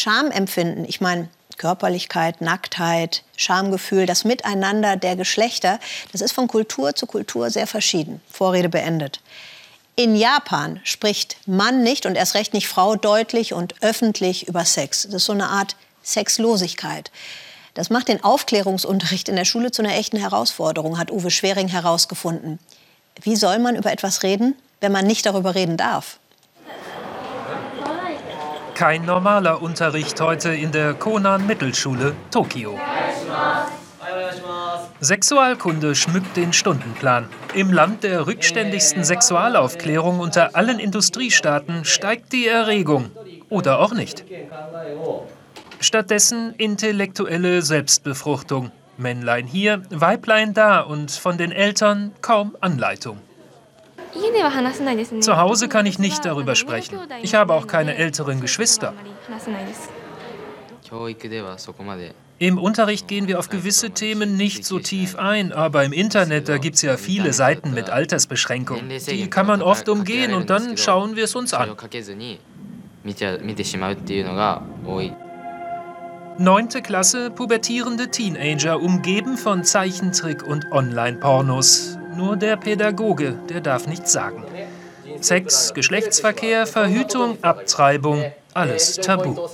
Schamempfinden, ich meine, Körperlichkeit, Nacktheit, Schamgefühl, das Miteinander der Geschlechter, das ist von Kultur zu Kultur sehr verschieden. Vorrede beendet. In Japan spricht Mann nicht und erst recht nicht Frau deutlich und öffentlich über Sex. Das ist so eine Art Sexlosigkeit. Das macht den Aufklärungsunterricht in der Schule zu einer echten Herausforderung, hat Uwe Schwering herausgefunden. Wie soll man über etwas reden, wenn man nicht darüber reden darf? Kein normaler Unterricht heute in der Konan Mittelschule Tokio. Sexualkunde schmückt den Stundenplan. Im Land der rückständigsten Sexualaufklärung unter allen Industriestaaten steigt die Erregung. Oder auch nicht. Stattdessen intellektuelle Selbstbefruchtung. Männlein hier, Weiblein da und von den Eltern kaum Anleitung. Zu Hause kann ich nicht darüber sprechen. Ich habe auch keine älteren Geschwister. Im Unterricht gehen wir auf gewisse Themen nicht so tief ein, aber im Internet, da gibt es ja viele Seiten mit Altersbeschränkungen. Die kann man oft umgehen und dann schauen wir es uns an. Neunte Klasse, pubertierende Teenager, umgeben von Zeichentrick und Online-Pornos. Nur der Pädagoge, der darf nichts sagen. Sex, Geschlechtsverkehr, Verhütung, Abtreibung, alles tabu.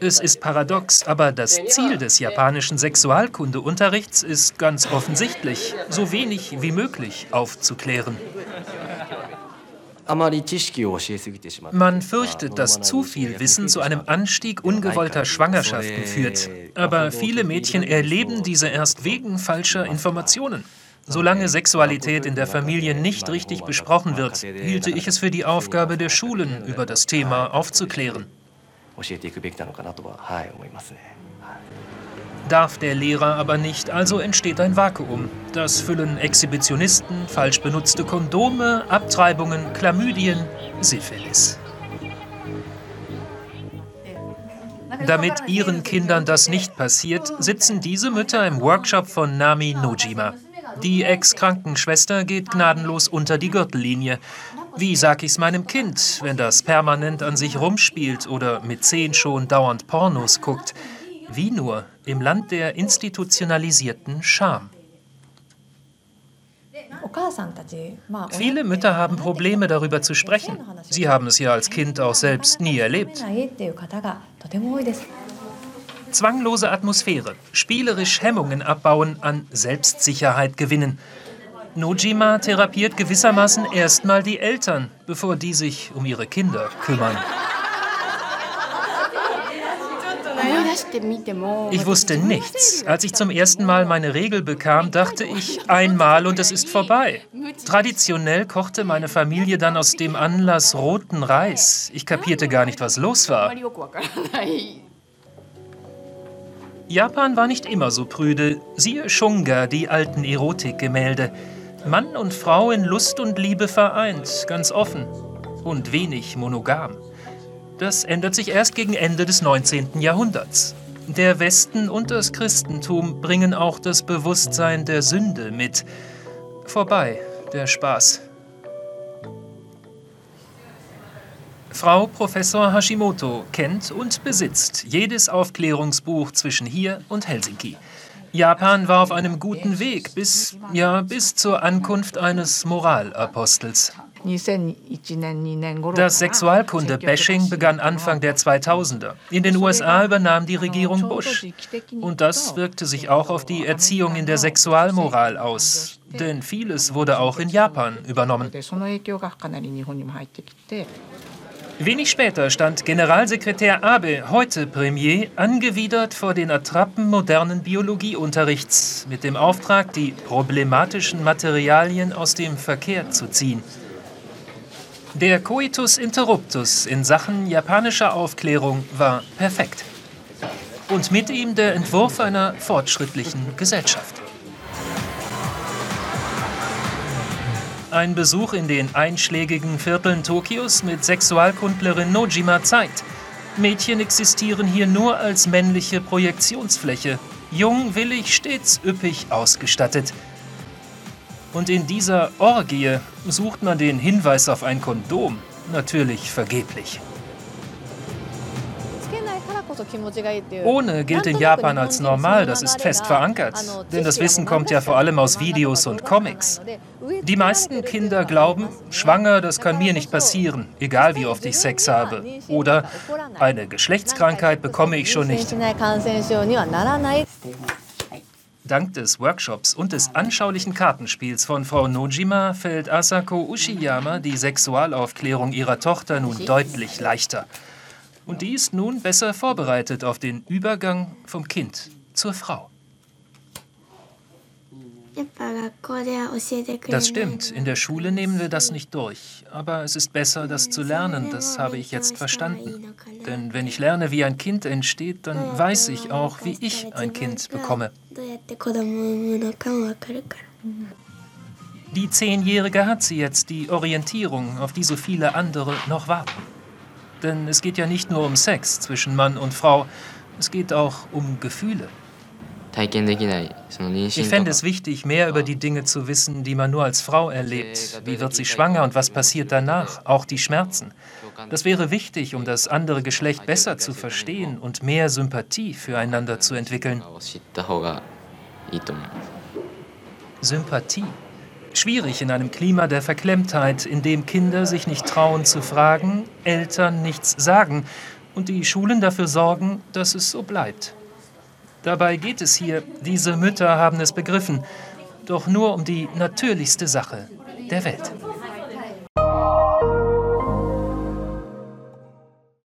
Es ist paradox, aber das Ziel des japanischen Sexualkundeunterrichts ist ganz offensichtlich, so wenig wie möglich aufzuklären. Man fürchtet, dass zu viel Wissen zu einem Anstieg ungewollter Schwangerschaften führt. Aber viele Mädchen erleben diese erst wegen falscher Informationen. Solange Sexualität in der Familie nicht richtig besprochen wird, hielte ich es für die Aufgabe der Schulen, über das Thema aufzuklären. Darf der Lehrer aber nicht, also entsteht ein Vakuum. Das füllen Exhibitionisten, falsch benutzte Kondome, Abtreibungen, Chlamydien, Syphilis. Damit ihren Kindern das nicht passiert, sitzen diese Mütter im Workshop von Nami Nojima. Die Ex-Krankenschwester geht gnadenlos unter die Gürtellinie. Wie sag ich's meinem Kind, wenn das permanent an sich rumspielt oder mit zehn schon dauernd Pornos guckt? Wie nur im Land der institutionalisierten Scham. Viele Mütter haben Probleme darüber zu sprechen. Sie haben es ja als Kind auch selbst nie erlebt. Zwanglose Atmosphäre, spielerisch Hemmungen abbauen, an Selbstsicherheit gewinnen. Nojima therapiert gewissermaßen erstmal die Eltern, bevor die sich um ihre Kinder kümmern. Ich wusste nichts. Als ich zum ersten Mal meine Regel bekam, dachte ich einmal und es ist vorbei. Traditionell kochte meine Familie dann aus dem Anlass roten Reis. Ich kapierte gar nicht, was los war. Japan war nicht immer so prüde. Siehe Shunga, die alten Erotikgemälde. Mann und Frau in Lust und Liebe vereint, ganz offen und wenig monogam. Das ändert sich erst gegen Ende des 19. Jahrhunderts. Der Westen und das Christentum bringen auch das Bewusstsein der Sünde mit. Vorbei, der Spaß. Frau Professor Hashimoto kennt und besitzt jedes Aufklärungsbuch zwischen hier und Helsinki. Japan war auf einem guten Weg bis, ja, bis zur Ankunft eines Moralapostels. Das Sexualkunde-Bashing begann Anfang der 2000er. In den USA übernahm die Regierung Bush. Und das wirkte sich auch auf die Erziehung in der Sexualmoral aus. Denn vieles wurde auch in Japan übernommen. Wenig später stand Generalsekretär Abe, heute Premier, angewidert vor den Attrappen modernen Biologieunterrichts mit dem Auftrag, die problematischen Materialien aus dem Verkehr zu ziehen. Der Coitus Interruptus in Sachen japanischer Aufklärung war perfekt. Und mit ihm der Entwurf einer fortschrittlichen Gesellschaft. Ein Besuch in den einschlägigen Vierteln Tokios mit Sexualkundlerin Nojima zeigt, Mädchen existieren hier nur als männliche Projektionsfläche, jung, willig, stets üppig ausgestattet. Und in dieser Orgie sucht man den Hinweis auf ein Kondom natürlich vergeblich. Ohne gilt in Japan als normal, das ist fest verankert. Denn das Wissen kommt ja vor allem aus Videos und Comics. Die meisten Kinder glauben, schwanger, das kann mir nicht passieren, egal wie oft ich Sex habe. Oder eine Geschlechtskrankheit bekomme ich schon nicht. Dank des Workshops und des anschaulichen Kartenspiels von Frau Nojima fällt Asako Ushiyama die Sexualaufklärung ihrer Tochter nun deutlich leichter. Und die ist nun besser vorbereitet auf den Übergang vom Kind zur Frau. Das stimmt, in der Schule nehmen wir das nicht durch. Aber es ist besser, das zu lernen, das habe ich jetzt verstanden. Denn wenn ich lerne, wie ein Kind entsteht, dann weiß ich auch, wie ich ein Kind bekomme. Die Zehnjährige hat sie jetzt, die Orientierung, auf die so viele andere noch warten. Denn es geht ja nicht nur um Sex zwischen Mann und Frau, es geht auch um Gefühle. Ich fände es wichtig, mehr über die Dinge zu wissen, die man nur als Frau erlebt. Wie wird sie schwanger und was passiert danach? Auch die Schmerzen. Das wäre wichtig, um das andere Geschlecht besser zu verstehen und mehr Sympathie füreinander zu entwickeln. Sympathie. Schwierig in einem Klima der Verklemmtheit, in dem Kinder sich nicht trauen zu fragen, Eltern nichts sagen und die Schulen dafür sorgen, dass es so bleibt. Dabei geht es hier, diese Mütter haben es begriffen, doch nur um die natürlichste Sache der Welt.